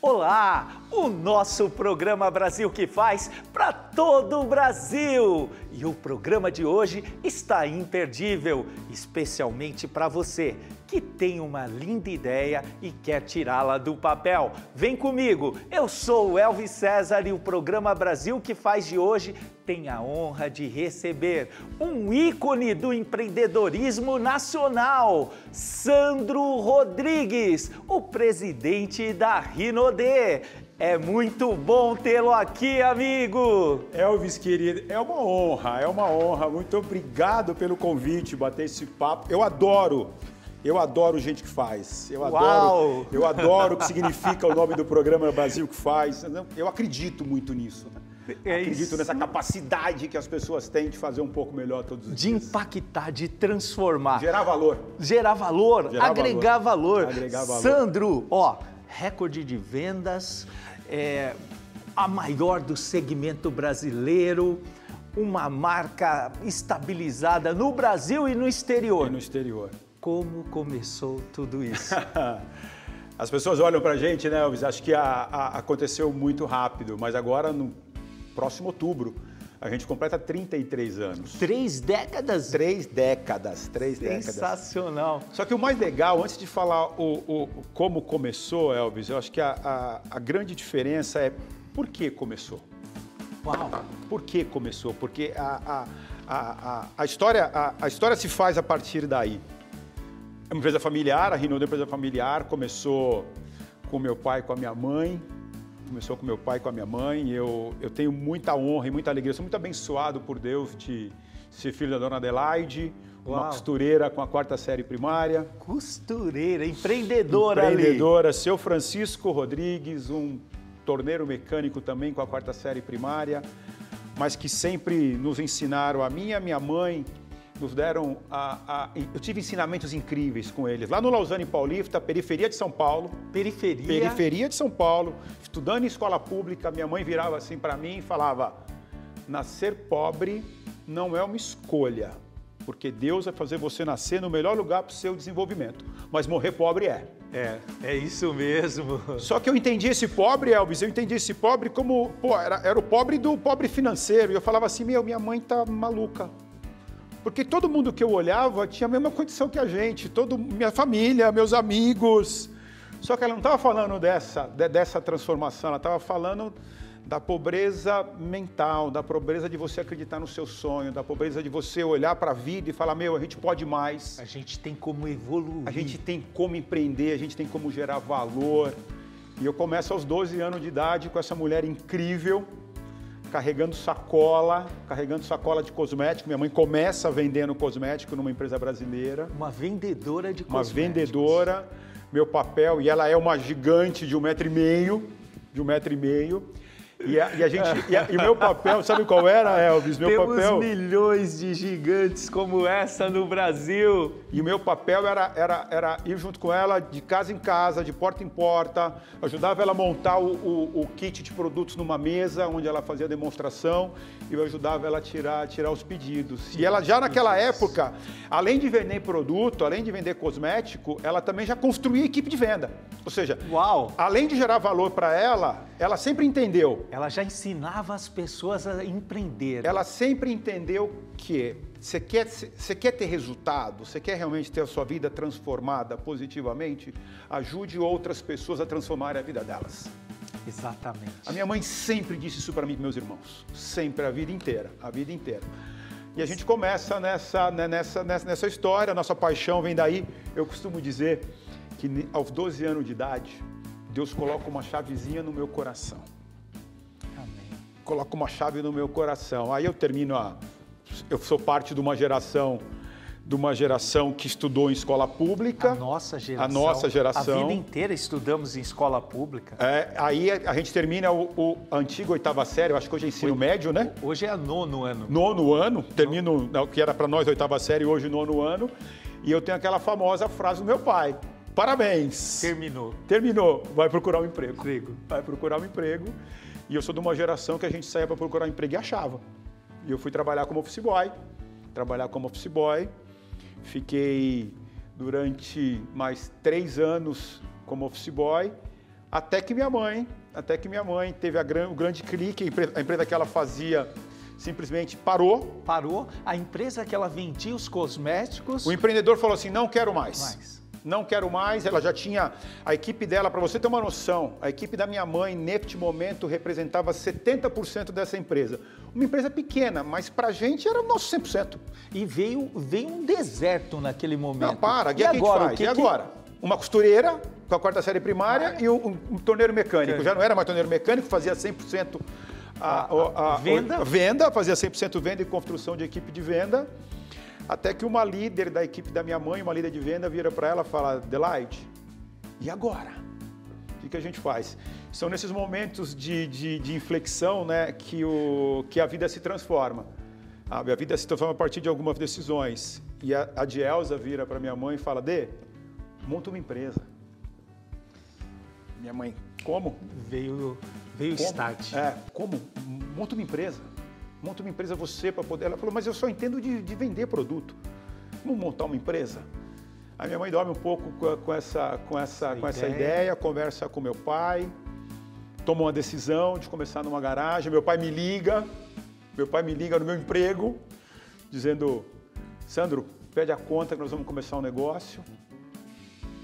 Olá, o nosso programa Brasil que faz para todo o Brasil. E o programa de hoje está imperdível, especialmente para você que tem uma linda ideia e quer tirá-la do papel. Vem comigo, eu sou o Elvis César e o programa Brasil que faz de hoje tem a honra de receber um ícone do empreendedorismo nacional, Sandro Rodrigues, o presidente da Rinode. É muito bom tê-lo aqui, amigo. Elvis, querido, é uma honra, é uma honra. Muito obrigado pelo convite, bater esse papo. Eu adoro eu adoro gente que faz. Eu adoro, Uau. eu adoro o que significa o nome do programa Brasil que faz. Eu acredito muito nisso. Né? É acredito isso. nessa capacidade que as pessoas têm de fazer um pouco melhor todos os de dias. De impactar, de transformar. Gerar valor. Gerar valor, Gerar agregar valor. valor. Agregar valor. Sandro, ó, recorde de vendas, é, a maior do segmento brasileiro, uma marca estabilizada no Brasil e no exterior. E no exterior como começou tudo isso? As pessoas olham para a gente, né, Elvis? Acho que a, a, aconteceu muito rápido, mas agora, no próximo outubro, a gente completa 33 anos. Três décadas? Três décadas, três décadas. Sensacional. Só que o mais legal, antes de falar o, o como começou, Elvis, eu acho que a, a, a grande diferença é por que começou. Uau! Por que começou? Porque a, a, a, a, história, a, a história se faz a partir daí. É uma empresa familiar, a Renault é uma empresa familiar, começou com meu pai e com a minha mãe. Começou com meu pai e com a minha mãe. Eu, eu tenho muita honra e muita alegria. Eu sou muito abençoado por Deus de ser filho da dona Adelaide, Uau. uma costureira com a quarta série primária. Costureira, empreendedora Empreendedora, ali. seu Francisco Rodrigues, um torneiro mecânico também com a quarta série primária, mas que sempre nos ensinaram, a mim e a minha mãe, nos deram. A, a, eu tive ensinamentos incríveis com eles. Lá no Lausanne Paulista, periferia de São Paulo. Periferia? Periferia de São Paulo, estudando em escola pública, minha mãe virava assim para mim e falava: nascer pobre não é uma escolha, porque Deus vai fazer você nascer no melhor lugar para o seu desenvolvimento. Mas morrer pobre é. É, é isso mesmo. Só que eu entendi esse pobre, Elvis, eu entendi esse pobre como, pô, era, era o pobre do pobre financeiro. E eu falava assim, meu, minha mãe tá maluca. Porque todo mundo que eu olhava tinha a mesma condição que a gente, todo, minha família, meus amigos. Só que ela não estava falando dessa, de, dessa transformação, ela estava falando da pobreza mental, da pobreza de você acreditar no seu sonho, da pobreza de você olhar para a vida e falar: meu, a gente pode mais. A gente tem como evoluir. A gente tem como empreender, a gente tem como gerar valor. E eu começo aos 12 anos de idade com essa mulher incrível carregando sacola, carregando sacola de cosmético. Minha mãe começa vendendo cosmético numa empresa brasileira. Uma vendedora de cosméticos. Uma vendedora. Meu papel, e ela é uma gigante de um metro e meio, de um metro e meio. E a, e a gente, e, a, e, meu papel, sabe qual era, Elvis? Meu Temos papel. milhões de gigantes como essa no Brasil. E o meu papel era, era, era ir junto com ela de casa em casa, de porta em porta, ajudava ela a montar o, o, o kit de produtos numa mesa onde ela fazia demonstração e eu ajudava ela a tirar, tirar os pedidos. E ela já naquela época, além de vender produto, além de vender cosmético, ela também já construía equipe de venda. Ou seja, Uau. além de gerar valor para ela, ela sempre entendeu ela já ensinava as pessoas a empreender. Ela sempre entendeu que você quer, você quer ter resultado, você quer realmente ter a sua vida transformada positivamente, ajude outras pessoas a transformarem a vida delas. Exatamente. A minha mãe sempre disse isso para mim e meus irmãos, sempre, a vida inteira, a vida inteira. E a gente começa nessa, né, nessa, nessa, nessa história, nossa paixão vem daí. Eu costumo dizer que aos 12 anos de idade, Deus coloca uma chavezinha no meu coração coloco uma chave no meu coração. Aí eu termino a. Eu sou parte de uma geração de uma geração que estudou em escola pública. A nossa geração. A nossa geração. A vida inteira estudamos em escola pública. É, aí a gente termina o, o antigo oitava série, eu acho que hoje é ensino hoje, médio, né? Hoje é nono ano. Nono ano, termino o que era para nós oitava série, hoje nono ano. E eu tenho aquela famosa frase do meu pai. Parabéns. Terminou. Terminou. Vai procurar um emprego. emprego. Vai procurar um emprego. E eu sou de uma geração que a gente saía para procurar um emprego e achava. E eu fui trabalhar como office boy, trabalhar como office boy. Fiquei durante mais três anos como office boy, Até que minha mãe, até que minha mãe teve a, o grande clique, a empresa que ela fazia simplesmente parou. Parou. A empresa que ela vendia os cosméticos. O empreendedor falou assim: não quero mais. mais. Não quero mais. Ela já tinha a equipe dela, para você ter uma noção, a equipe da minha mãe, neste momento, representava 70% dessa empresa. Uma empresa pequena, mas para a gente era o nosso 100%. E veio, veio um deserto naquele momento. Não, para. E, e agora? Que, e agora? Que... Uma costureira com a quarta série primária ah, e um, um torneiro mecânico. Já não era mais torneiro mecânico, fazia 100% a, a, a, venda? venda, fazia 100% venda e construção de equipe de venda. Até que uma líder da equipe da minha mãe, uma líder de venda, vira para ela e fala: Adelaide, e agora? O que, a gente faz? São nesses momentos de, de, de inflexão né, que, o, que a vida se transforma. A minha vida se transforma a partir de algumas decisões. E a, a Dielza vira para minha mãe e fala: Dê, monta uma empresa. Minha mãe, como? Veio, veio como? start. É, como? Monta uma empresa. Monta uma empresa você para poder. Ela falou, mas eu só entendo de, de, vender produto. Vamos montar uma empresa? A minha mãe dorme um pouco com, com essa, com, essa, com essa ideia, conversa com meu pai, toma uma decisão de começar numa garagem. Meu pai me liga, meu pai me liga no meu emprego, dizendo, Sandro, pede a conta que nós vamos começar um negócio.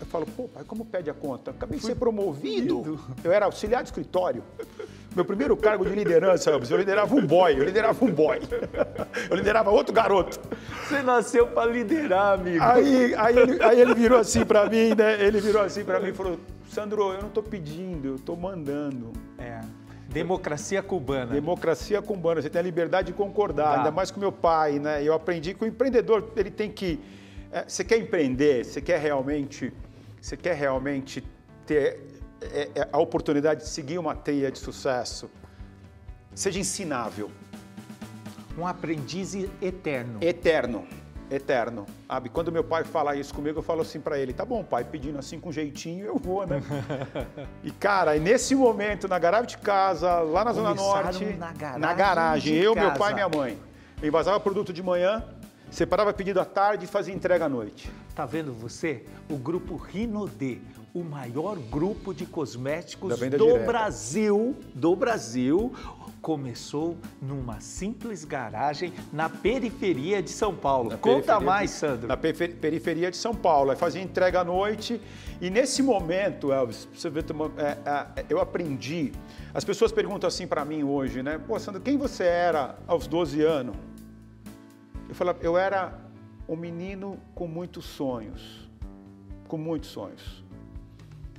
Eu falo, pô, pai, como pede a conta? Acabei de ser promovido. Eu era auxiliar de escritório. Meu primeiro cargo de liderança, Elvis, eu liderava um boy, eu liderava um boy. Eu liderava outro garoto. Você nasceu para liderar, amigo. Aí, aí, ele, aí ele virou assim para mim, né? Ele virou assim para mim e falou: Sandro, eu não estou pedindo, eu estou mandando. É. Democracia cubana. Democracia cubana. Você tem a liberdade de concordar, tá. ainda mais com meu pai, né? Eu aprendi que o empreendedor ele tem que. É, você quer empreender, você quer realmente você quer realmente ter é, é, a oportunidade de seguir uma teia de sucesso, seja ensinável. Um aprendiz eterno. Eterno, eterno. Sabe? Quando meu pai fala isso comigo, eu falo assim para ele: tá bom, pai, pedindo assim com jeitinho, eu vou, né? e cara, nesse momento, na garagem de casa, lá na Zona Norte, na garagem, na garagem eu, casa. meu pai e minha mãe. Eu envasava produto de manhã, separava pedido à tarde e fazia entrega à noite. Tá vendo você? O grupo Rinode, o maior grupo de cosméticos do direta. Brasil, do Brasil, começou numa simples garagem na periferia de São Paulo. Na Conta mais, Sandro. Na periferia de São Paulo. Aí fazia entrega à noite e nesse momento, Elvis, você vê, é, é, eu aprendi. As pessoas perguntam assim para mim hoje, né? Pô, Sandro, quem você era aos 12 anos? Eu falo, eu era um menino com muitos sonhos, com muitos sonhos.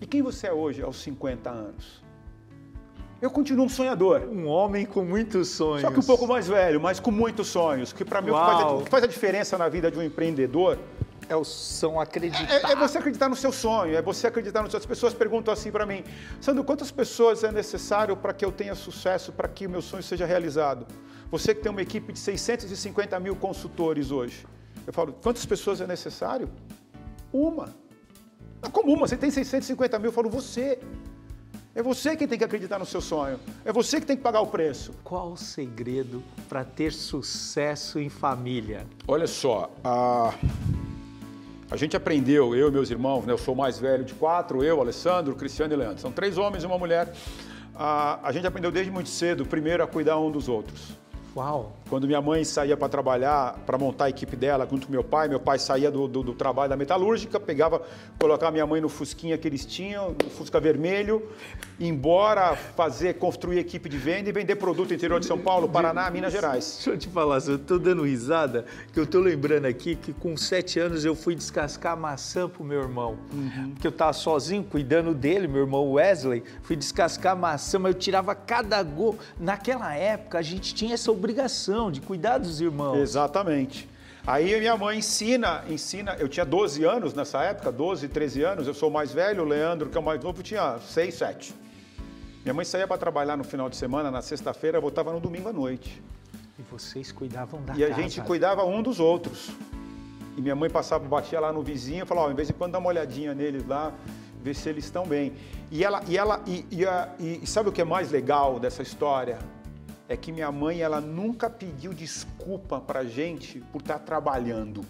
E quem você é hoje aos 50 anos? Eu continuo um sonhador. Um homem com muitos sonhos. Só que um pouco mais velho, mas com muitos sonhos. Que para mim o que, faz a, o que faz a diferença na vida de um empreendedor é o são acreditar. É, é, você acreditar no seu sonho, é você acreditar no seu. As pessoas perguntam assim para mim, Sandro, quantas pessoas é necessário para que eu tenha sucesso, para que o meu sonho seja realizado? Você que tem uma equipe de 650 mil consultores hoje, eu falo, quantas pessoas é necessário? Uma. Como uma? Você tem 650 mil, eu falo, você. É você quem tem que acreditar no seu sonho. É você que tem que pagar o preço. Qual o segredo para ter sucesso em família? Olha só, a, a gente aprendeu, eu e meus irmãos, né, eu sou o mais velho de quatro, eu, Alessandro, Cristiano e Leandro. São três homens e uma mulher. A, a gente aprendeu desde muito cedo, primeiro, a cuidar um dos outros. Uau! Quando minha mãe saía para trabalhar, para montar a equipe dela junto com meu pai, meu pai saía do, do, do, trabalho da metalúrgica, pegava, colocava minha mãe no fusquinha que eles tinham, no fusca vermelho, embora fazer, construir equipe de venda e vender produto interior de São Paulo, Paraná, Minas Gerais. Deixa eu te falar, eu estou dando risada, que eu estou lembrando aqui que com sete anos eu fui descascar maçã pro meu irmão. Uhum. Porque eu estava sozinho, cuidando dele, meu irmão Wesley, fui descascar maçã, mas eu tirava cada gol. Naquela época a gente tinha essa obrigação de cuidar dos irmãos. Exatamente. Aí minha mãe ensina, ensina, eu tinha 12 anos nessa época, 12, 13 anos, eu sou o mais velho, o Leandro, que é o mais novo, tinha 6, 7. Minha mãe saía para trabalhar no final de semana, na sexta-feira, voltava no domingo à noite. E vocês cuidavam da e casa? E a gente cuidava um dos outros. E minha mãe passava, batia lá no vizinho e falava, ó, em vez de quando dá uma olhadinha neles lá, ver se eles estão bem. E ela, e ela, e, e, e sabe o que é mais legal dessa história? É que minha mãe ela nunca pediu desculpa para gente por estar tá trabalhando.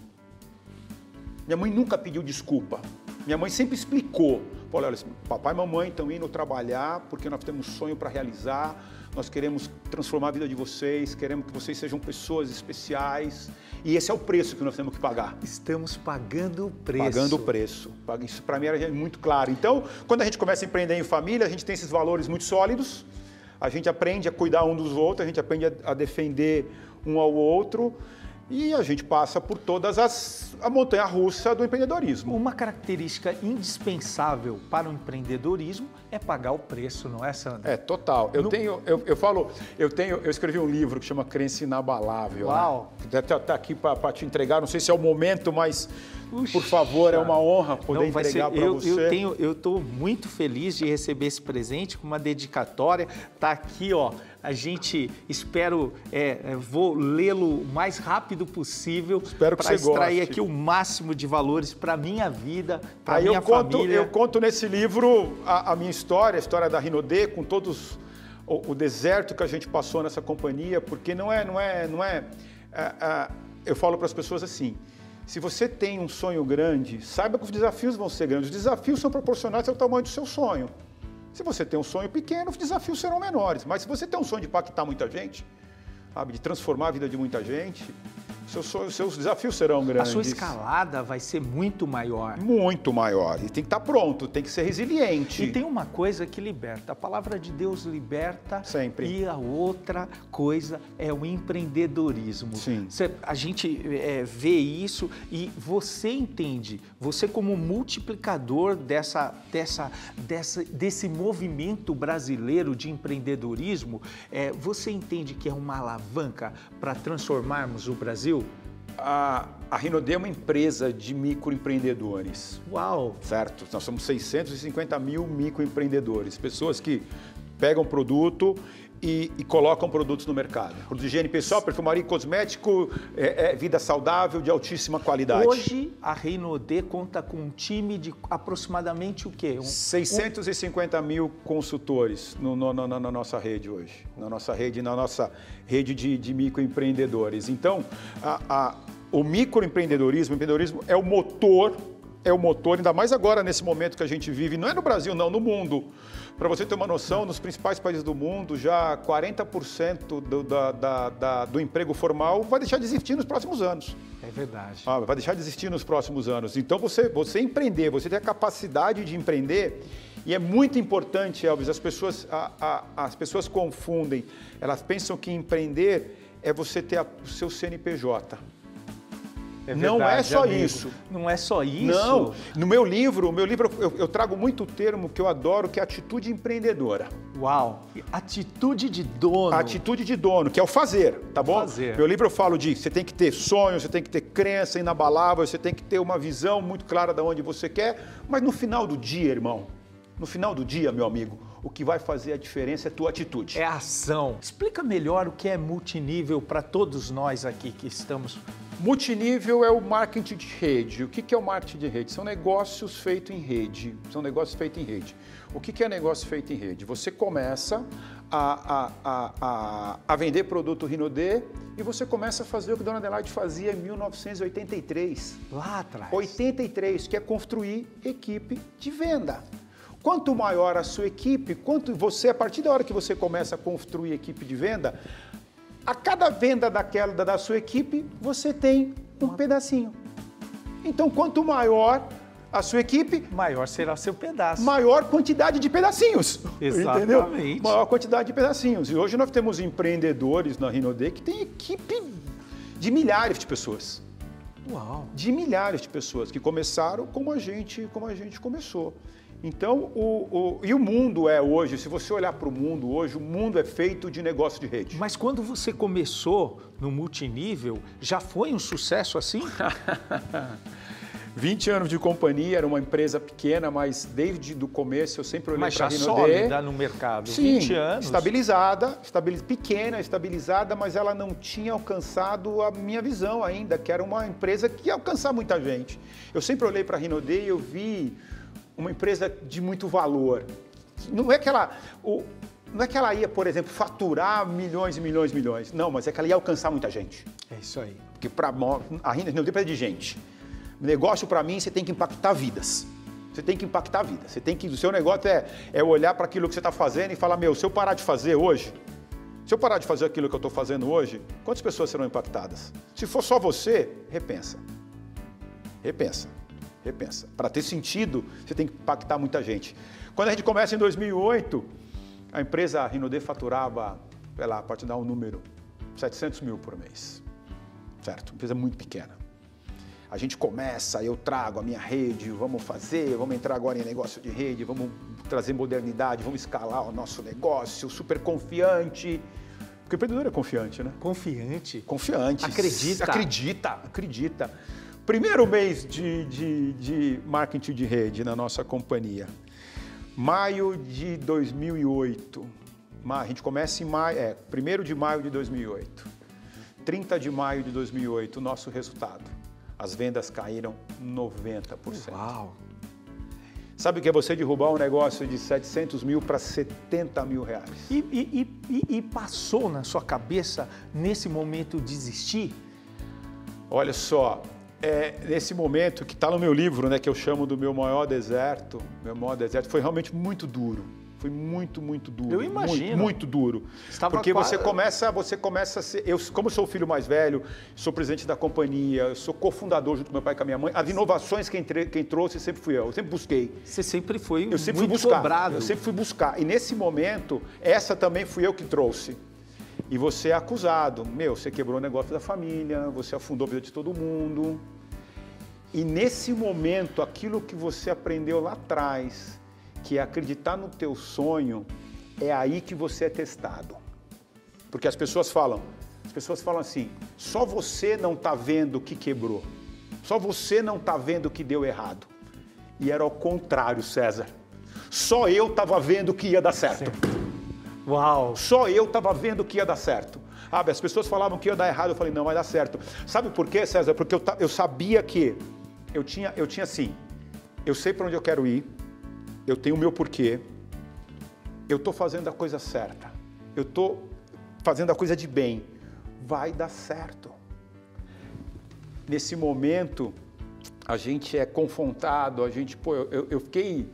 Minha mãe nunca pediu desculpa. Minha mãe sempre explicou. Falou, olha, papai e mamãe estão indo trabalhar porque nós temos sonho para realizar, nós queremos transformar a vida de vocês, queremos que vocês sejam pessoas especiais. E esse é o preço que nós temos que pagar. Estamos pagando o preço. Pagando o preço. Isso para mim era muito claro. Então, quando a gente começa a empreender em família, a gente tem esses valores muito sólidos, a gente aprende a cuidar um dos outros, a gente aprende a defender um ao outro e a gente passa por todas as a montanha russa do empreendedorismo. Uma característica indispensável para o empreendedorismo é pagar o preço, não é, Sandra? É total. Eu no... tenho, eu, eu, falo, eu tenho, eu escrevi um livro que chama Crença Inabalável. Né? Uau! Né? Tá, tá aqui para te entregar. Não sei se é o momento, mas Puxa. por favor, é uma honra poder não, entregar para você. Eu tenho, eu estou muito feliz de receber esse presente com uma dedicatória. Tá aqui, ó a gente espero, é, é vou lê-lo o mais rápido possível para extrair goste. aqui o máximo de valores para a minha vida, para a minha eu conto, família. Eu conto nesse livro a, a minha história, a história da Rinodê, com todos o, o, deserto que a gente passou nessa companhia, porque não é, não é, não é, é, é eu falo para as pessoas assim, se você tem um sonho grande, saiba que os desafios vão ser grandes. Os desafios são proporcionais ao tamanho do seu sonho. Se você tem um sonho pequeno, os desafios serão menores. Mas se você tem um sonho de impactar muita gente, sabe, de transformar a vida de muita gente, seus, seus desafios serão grandes. A sua escalada vai ser muito maior. Muito maior. E tem que estar pronto, tem que ser resiliente. E tem uma coisa que liberta. A palavra de Deus liberta. Sempre. E a outra coisa é o empreendedorismo. Sim. a gente é, vê isso e você entende, você como multiplicador dessa, dessa, dessa, desse movimento brasileiro de empreendedorismo, é, você entende que é uma alavanca para transformarmos o Brasil? A, a Rinode é uma empresa de microempreendedores. Uau! Certo? Nós somos 650 mil microempreendedores, pessoas que pegam produto e, e, colocam produtos no mercado. Produtos de higiene pessoal, perfumaria, cosmético, é, é, vida saudável de altíssima qualidade. Hoje a Reinodê conta com um time de aproximadamente o quê? Um, 650 um... mil consultores no, no, no, na nossa rede hoje, na nossa rede, na nossa rede de, de microempreendedores. Então, a, a, o microempreendedorismo, o empreendedorismo é o motor, é o motor, ainda mais agora nesse momento que a gente vive, não é no Brasil, não, no mundo para você ter uma noção, nos principais países do mundo, já 40% do, da, da, da, do emprego formal vai deixar de existir nos próximos anos. É verdade. Ah, vai deixar de existir nos próximos anos. Então, você, você empreender, você ter a capacidade de empreender, e é muito importante, Elvis, as pessoas, a, a, as pessoas confundem, elas pensam que empreender é você ter a, o seu CNPJ. É verdade, não é só amigo. isso. Não é só isso. Não. No meu livro, meu livro eu, eu, trago muito o termo que eu adoro, que é atitude empreendedora. Uau. Atitude de dono. Atitude de dono, que é o fazer, tá bom? Fazer. Meu livro eu falo de você tem que ter sonho, você tem que ter crença inabalável, você tem que ter uma visão muito clara de onde você quer, mas no final do dia, irmão, no final do dia, meu amigo, o que vai fazer a diferença é a tua atitude. É a ação. Explica melhor o que é multinível para todos nós aqui que estamos Multinível é o marketing de rede. O que é o marketing de rede? São negócios feitos em rede. São negócios feitos em rede. O que é negócio feito em rede? Você começa a, a, a, a vender produto Rinodê e você começa a fazer o que Dona Adelaide fazia em 1983. Lá atrás. 83, que é construir equipe de venda. Quanto maior a sua equipe, quanto você, a partir da hora que você começa a construir equipe de venda, a cada venda daquela da sua equipe, você tem um pedacinho. Então, quanto maior a sua equipe, maior será o seu pedaço. Maior quantidade de pedacinhos. Exatamente. Entendeu? Maior quantidade de pedacinhos. E hoje nós temos empreendedores na Rinode que tem equipe de milhares de pessoas. Uau. De milhares de pessoas que começaram como a gente, como a gente começou. Então, o, o, e o mundo é hoje, se você olhar para o mundo hoje, o mundo é feito de negócio de rede. Mas quando você começou no multinível, já foi um sucesso assim? 20 anos de companhia, era uma empresa pequena, mas desde o começo eu sempre olhei para a Rinode. sólida no mercado, Sim, 20 anos. estabilizada, estabiliz... pequena, estabilizada, mas ela não tinha alcançado a minha visão ainda, que era uma empresa que ia alcançar muita gente. Eu sempre olhei para a Rinode e eu vi uma empresa de muito valor. Não é que ela, o, não é que ela ia, por exemplo, faturar milhões e milhões e milhões. Não, mas é que ela ia alcançar muita gente. É isso aí. Porque para a renda não depende de gente. Negócio para mim você tem que impactar vidas. Você tem que impactar a vida. Você tem que, o seu negócio é, é olhar para aquilo que você está fazendo e falar, meu, se eu parar de fazer hoje, se eu parar de fazer aquilo que eu estou fazendo hoje, quantas pessoas serão impactadas? Se for só você, repensa. Repensa. Repensa. Para ter sentido, você tem que impactar muita gente. Quando a gente começa em 2008, a empresa Rinode faturava, sei lá, para te dar um número, 700 mil por mês. Certo? Uma empresa muito pequena. A gente começa, eu trago a minha rede, vamos fazer, vamos entrar agora em negócio de rede, vamos trazer modernidade, vamos escalar o nosso negócio, super confiante. Porque o empreendedor é confiante, né? Confiante? Confiante. Acredita. Acredita, acredita. Primeiro mês de, de, de marketing de rede na nossa companhia. Maio de 2008. A gente começa em maio, é, 1 de maio de 2008. 30 de maio de 2008, o nosso resultado. As vendas caíram 90%. Uau! Sabe o que é você derrubar um negócio de 700 mil para 70 mil reais? E, e, e, e, passou na sua cabeça, nesse momento, desistir? Olha só, é, nesse momento que está no meu livro, né, que eu chamo do meu maior deserto, meu maior deserto, foi realmente muito duro foi muito, muito duro. Eu imagino. Muito, muito duro. Estava Porque você começa, você começa a ser. Eu, como sou o filho mais velho, sou presidente da companhia, sou cofundador junto com meu pai e com a minha mãe. As inovações quem, quem trouxe sempre fui eu. Eu sempre busquei. Você sempre foi eu sempre muito fui buscar, cobrado. Eu sempre fui buscar. E nesse momento, essa também fui eu que trouxe. E você é acusado. Meu, você quebrou o negócio da família, você afundou a vida de todo mundo. E nesse momento, aquilo que você aprendeu lá atrás, que é acreditar no teu sonho, é aí que você é testado. Porque as pessoas falam, as pessoas falam assim, só você não está vendo o que quebrou, só você não está vendo o que deu errado. E era o contrário, César. Só eu estava vendo que ia dar certo. certo. Uau! Só eu estava vendo que ia dar certo. Ah, as pessoas falavam que ia dar errado, eu falei, não, vai dar certo. Sabe por quê, César? Porque eu, eu sabia que eu tinha, eu tinha assim, eu sei para onde eu quero ir, eu tenho o meu porquê, eu estou fazendo a coisa certa, eu estou fazendo a coisa de bem, vai dar certo. Nesse momento, a gente é confrontado, a gente, pô, eu, eu fiquei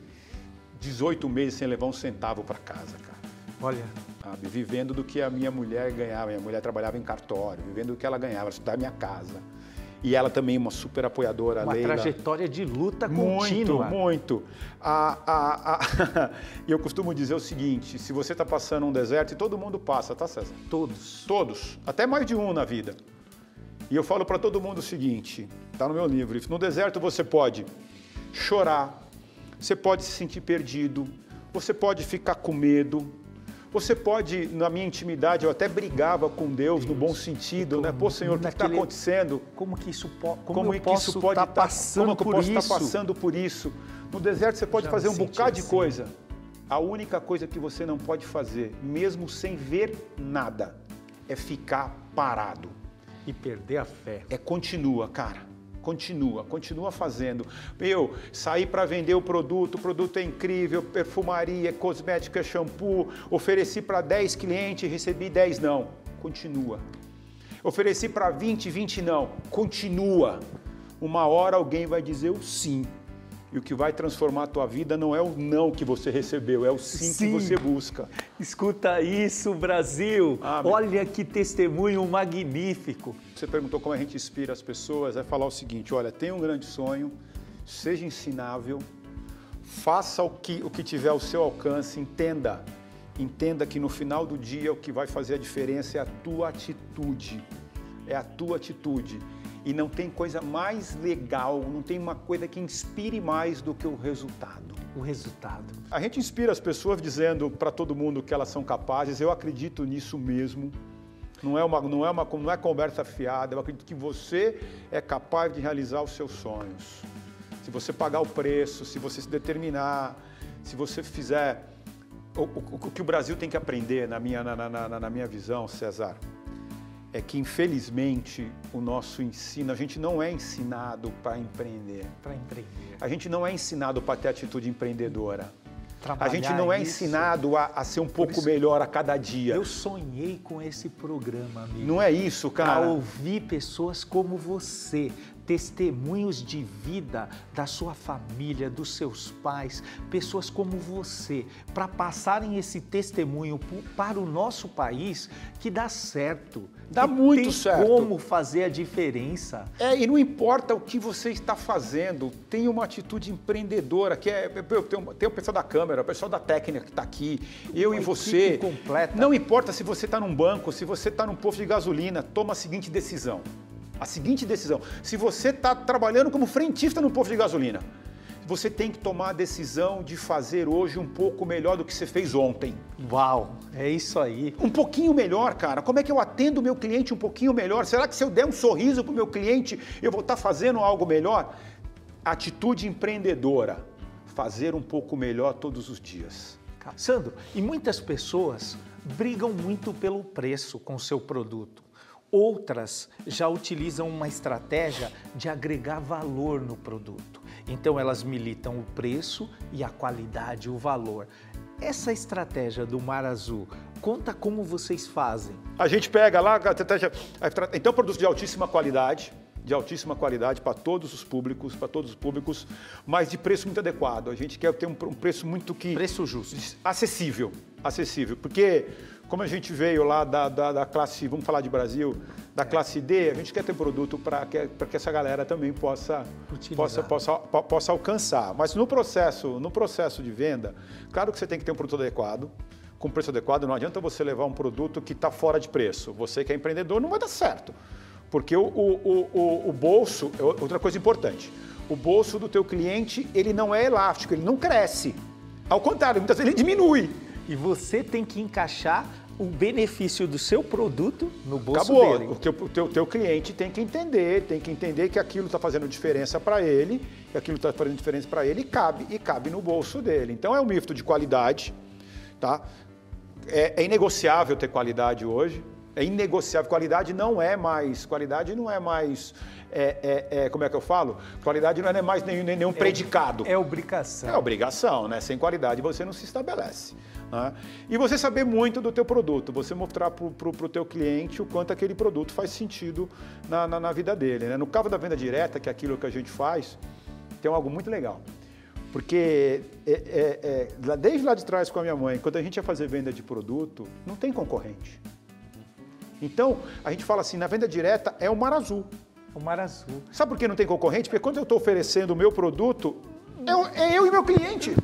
18 meses sem levar um centavo para casa, cara. Olha. Sabe, vivendo do que a minha mulher ganhava, minha mulher trabalhava em cartório, vivendo do que ela ganhava, da minha casa. E ela também uma super apoiadora, uma Leila. trajetória de luta contínua. Muito, muito. A, a, a... e eu costumo dizer o seguinte, se você está passando um deserto, e todo mundo passa, tá César? Todos. Todos. Até mais de um na vida. E eu falo para todo mundo o seguinte, está no meu livro, no deserto você pode chorar, você pode se sentir perdido, você pode ficar com medo, você pode, na minha intimidade, eu até brigava com Deus, Deus no bom sentido, como, né? Pô, Senhor, o que está acontecendo? Como que isso, po como como eu que isso pode estar tá passando como que eu posso estar tá passando por isso? No deserto você pode Já fazer um bocado assim. de coisa. A única coisa que você não pode fazer, mesmo sem ver nada, é ficar parado. E perder a fé. É continua, cara. Continua, continua fazendo. Eu saí para vender o produto, o produto é incrível, perfumaria, cosmética, shampoo, ofereci para 10 clientes, recebi 10 não. Continua. Ofereci para 20, 20 não. Continua. Uma hora alguém vai dizer o sim. E o que vai transformar a tua vida não é o não que você recebeu, é o sim, sim. que você busca. Escuta isso, Brasil! Ah, olha que testemunho magnífico. Você perguntou como a gente inspira as pessoas, é falar o seguinte, olha, tenha um grande sonho, seja ensinável, faça o que, o que tiver ao seu alcance, entenda, entenda que no final do dia o que vai fazer a diferença é a tua atitude, é a tua atitude. E não tem coisa mais legal, não tem uma coisa que inspire mais do que o resultado. O resultado. A gente inspira as pessoas dizendo para todo mundo que elas são capazes, eu acredito nisso mesmo. Não é, uma, não, é uma, não é conversa fiada, eu acredito que você é capaz de realizar os seus sonhos. Se você pagar o preço, se você se determinar, se você fizer o, o, o que o Brasil tem que aprender, na minha, na, na, na minha visão, César, é que infelizmente o nosso ensino, a gente não é ensinado para empreender. Para empreender. A gente não é ensinado para ter atitude empreendedora. Trabalhar a gente não é isso. ensinado a, a, ser um pouco melhor a cada dia. Eu sonhei com esse programa, amigo. Não é isso, cara. Para ouvir pessoas como você, testemunhos de vida da sua família, dos seus pais, pessoas como você, para passarem esse testemunho para o nosso país que dá certo. Dá muito tem certo. como fazer a diferença. É, e não importa o que você está fazendo, tem uma atitude empreendedora, que é. Tem, o pessoal da câmera, o pessoal da técnica que está aqui, eu Uma e você. completa. Não importa se você está num banco, se você está num posto de gasolina, toma a seguinte decisão. A seguinte decisão. Se você está trabalhando como frentista no posto de gasolina, você tem que tomar a decisão de fazer hoje um pouco melhor do que você fez ontem. Uau, é isso aí. Um pouquinho melhor, cara. Como é que eu atendo o meu cliente um pouquinho melhor? Será que se eu der um sorriso para o meu cliente, eu vou estar fazendo algo melhor? Atitude empreendedora. Fazer um pouco melhor todos os dias. Sandro, e muitas pessoas brigam muito pelo preço com seu produto. Outras já utilizam uma estratégia de agregar valor no produto. Então elas militam o preço e a qualidade, o valor. Essa estratégia do Mar Azul, conta como vocês fazem. A gente pega lá, então produtos de altíssima qualidade, de altíssima qualidade para todos os públicos, para todos os públicos, mas de preço muito adequado. A gente quer ter um, um preço muito que preço justo, acessível, acessível, porque como a gente veio lá da, da, da, classe, vamos falar de Brasil, da classe D, a gente quer ter produto para que, que essa galera também possa, possa, possa, possa alcançar. Mas no processo, no processo de venda, claro que você tem que ter um produto adequado, com preço adequado. Não adianta você levar um produto que está fora de preço. Você que é empreendedor não vai dar certo. Porque o, o, o, o bolso, é outra coisa importante, o bolso do teu cliente, ele não é elástico, ele não cresce. Ao contrário, muitas vezes ele diminui. E você tem que encaixar o benefício do seu produto no bolso Acabou. dele. O teu, o teu, teu cliente tem que entender, tem que entender que aquilo está fazendo diferença para ele, que aquilo está fazendo diferença para ele e cabe, e cabe no bolso dele. Então é um misto de qualidade, tá? É, é inegociável ter qualidade hoje. É inegociável. Qualidade não é mais. Qualidade não é mais. É, é, é, como é que eu falo? Qualidade não é mais nenhum, nenhum predicado. É obrigação. É obrigação, né? Sem qualidade você não se estabelece. Né? E você saber muito do teu produto, você mostrar para o teu cliente o quanto aquele produto faz sentido na, na, na vida dele. Né? No caso da venda direta, que é aquilo que a gente faz, tem algo muito legal. Porque é, é, é, desde lá de trás com a minha mãe, quando a gente ia fazer venda de produto, não tem concorrente. Então, a gente fala assim, na venda direta é o mar azul. O mar azul. Sabe por que não tem concorrente? Porque quando eu estou oferecendo o meu produto, é, é eu e meu cliente.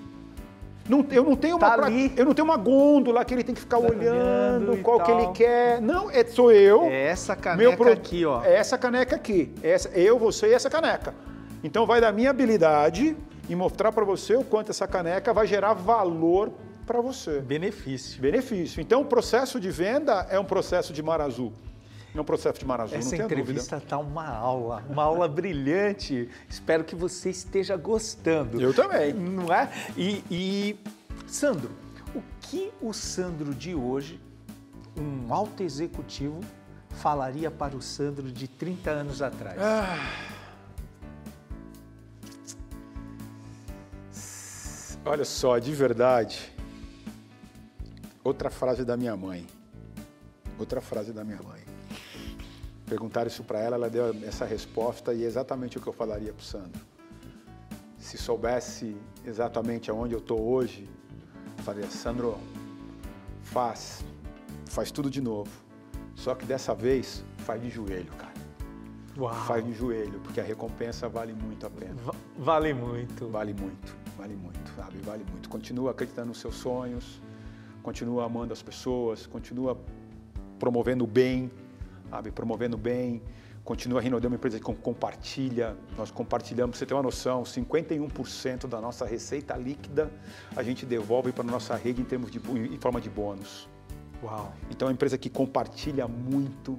Não, eu, não tenho Tá uma, ali. eu não tenho uma gôndola que ele tem que ficar Tá olhando, olhando e qual que ele quer. Não, é, sou eu. É essa caneca pro- aqui, ó. É essa caneca aqui. Essa, eu, você e essa caneca. Então vai da minha habilidade em mostrar para você o quanto essa caneca vai gerar valor para você. Benefício. Benefício. Então o processo de venda é um processo de mar azul. É um processo de mar azul, Essa entrevista está uma aula, uma aula brilhante. Espero que você esteja gostando. Eu também. Não é? E, e, Sandro, o que o Sandro de hoje, um alto executivo, falaria para o Sandro de 30 anos atrás? Olha só, de verdade. Outra frase da minha mãe. Outra frase da minha mãe. Perguntaram isso para ela, ela deu essa resposta e é exatamente o que eu falaria para o Sandro. Se soubesse exatamente aonde eu estou hoje, eu falaria, Sandro, faz, faz tudo de novo. Só que dessa vez, faz de joelho, cara. Uau, Faz de joelho, porque a recompensa vale muito a pena. va- vale muito. Vale muito, vale muito, sabe? Vale muito. Continua acreditando nos seus sonhos, continua amando as pessoas, continua promovendo o bem, sabe? Promovendo o bem. Continua a uma empresa que com- compartilha, nós compartilhamos, pra você ter uma noção, 51% da nossa receita líquida a gente devolve para a nossa rede em, termos de, em forma de bônus. Uau. Então é uma empresa que compartilha muito,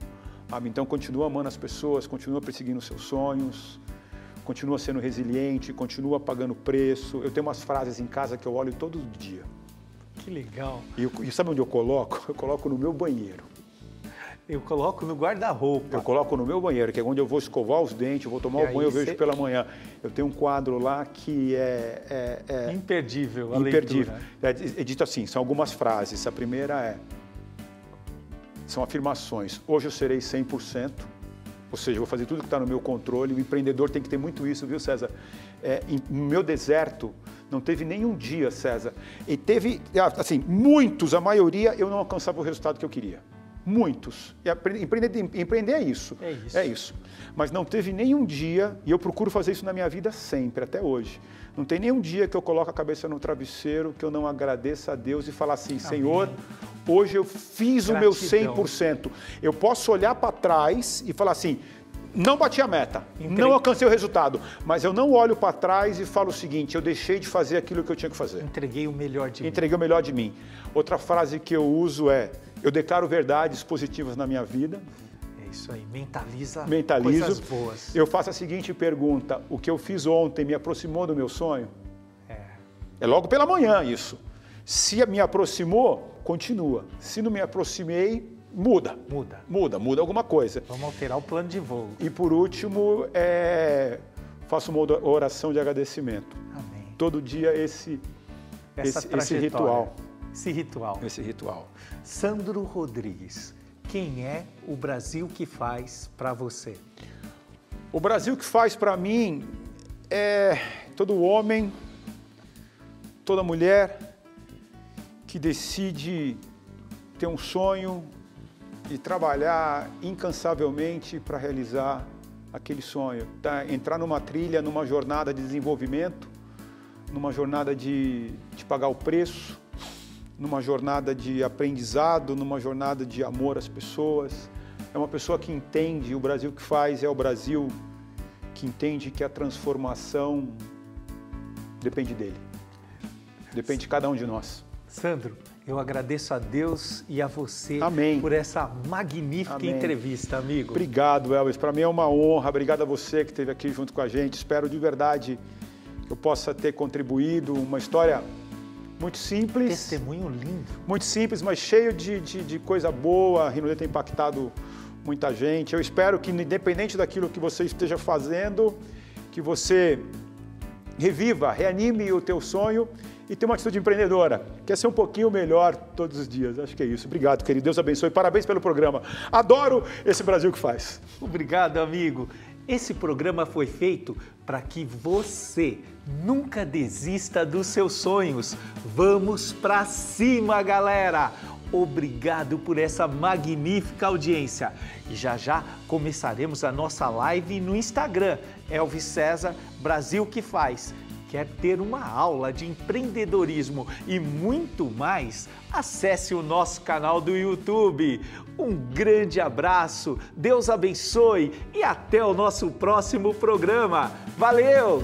sabe? Então continua amando as pessoas, continua perseguindo os seus sonhos, continua sendo resiliente, continua pagando preço. Eu tenho umas frases em casa que eu olho todo dia. Que legal. E, eu- e sabe onde eu coloco? Eu coloco no meu banheiro. Eu coloco no guarda-roupa. Eu coloco no meu banheiro, que é onde eu vou escovar os dentes, eu vou tomar E o banho, eu vejo cê- pela manhã. Eu tenho um quadro lá que é- é- é Imperdível a imperdível. É, é dito assim, são algumas frases. A primeira é, são afirmações. Hoje eu serei 100%, Ou seja, eu vou fazer tudo que está no meu controle. O empreendedor tem que ter muito isso, viu, César? É, em, no meu deserto, não teve nenhum dia, César. E teve, assim, muitos, a maioria, eu não alcançava o resultado que eu queria. Muitos. E empreender, empreender é isso. É isso. É isso. Mas não teve nenhum dia, e eu procuro fazer isso na minha vida sempre, até hoje. Não tem nenhum dia que eu coloco a cabeça no travesseiro que eu não agradeça a Deus e falar assim, Amém. Senhor, hoje eu fiz Gratidão. o meu 100%. Eu posso olhar para trás e falar assim, não bati a meta, Entrei. não alcancei o resultado, mas eu não olho para trás e falo o seguinte: eu deixei de fazer aquilo que eu tinha que fazer. Entreguei o melhor de Entreguei mim. Entreguei o melhor de mim. Outra frase que eu uso é: eu declaro verdades positivas na minha vida. É isso aí, mentaliza Mentalizo. coisas boas. Eu faço a seguinte pergunta: o que eu fiz ontem me aproximou do meu sonho? É. É logo pela manhã isso. Se me aproximou, continua. Se não me aproximei, muda. Muda. Muda, muda alguma coisa. Vamos alterar o plano de voo. E por último, é, faço uma oração de agradecimento. Amém. Todo dia esse, esse, esse ritual. Esse ritual. Esse ritual. Sandro Rodrigues, quem é o Brasil que faz para você? O Brasil que faz para mim é todo homem, toda mulher que decide ter um sonho e trabalhar incansavelmente para realizar aquele sonho, tá? entrar numa trilha, numa jornada de desenvolvimento, numa jornada de, de pagar o preço, numa jornada de aprendizado, numa jornada de amor às pessoas. É uma pessoa que entende, o Brasil que faz é o Brasil que entende que a transformação depende dele. Depende de cada um de nós. Sandro, eu agradeço a Deus e a você Amém. por essa magnífica Amém. entrevista, amigo. Obrigado, Elvis. Para mim é uma honra. Obrigado a você que esteve aqui junto com a gente. Espero de verdade que eu possa ter contribuído. Uma história muito simples. Testemunho lindo. Muito simples, mas cheio de, de, de coisa boa. A Rinode tem impactado muita gente. Eu espero que, independente daquilo que você esteja fazendo, que você reviva, reanime o teu sonho e tenha uma atitude empreendedora. Quer ser um pouquinho melhor todos os dias. Acho que é isso. Obrigado, querido. Deus abençoe. Parabéns pelo programa. Adoro esse Brasil que faz. Obrigado, amigo. Esse programa foi feito para que você nunca desista dos seus sonhos. Vamos para cima, galera! Obrigado por essa magnífica audiência. E já já começaremos a nossa live no Instagram, Elvis César Brasil que faz. Quer ter uma aula de empreendedorismo e muito mais? Acesse o nosso canal do YouTube. Um grande abraço, Deus abençoe e até o nosso próximo programa. Valeu!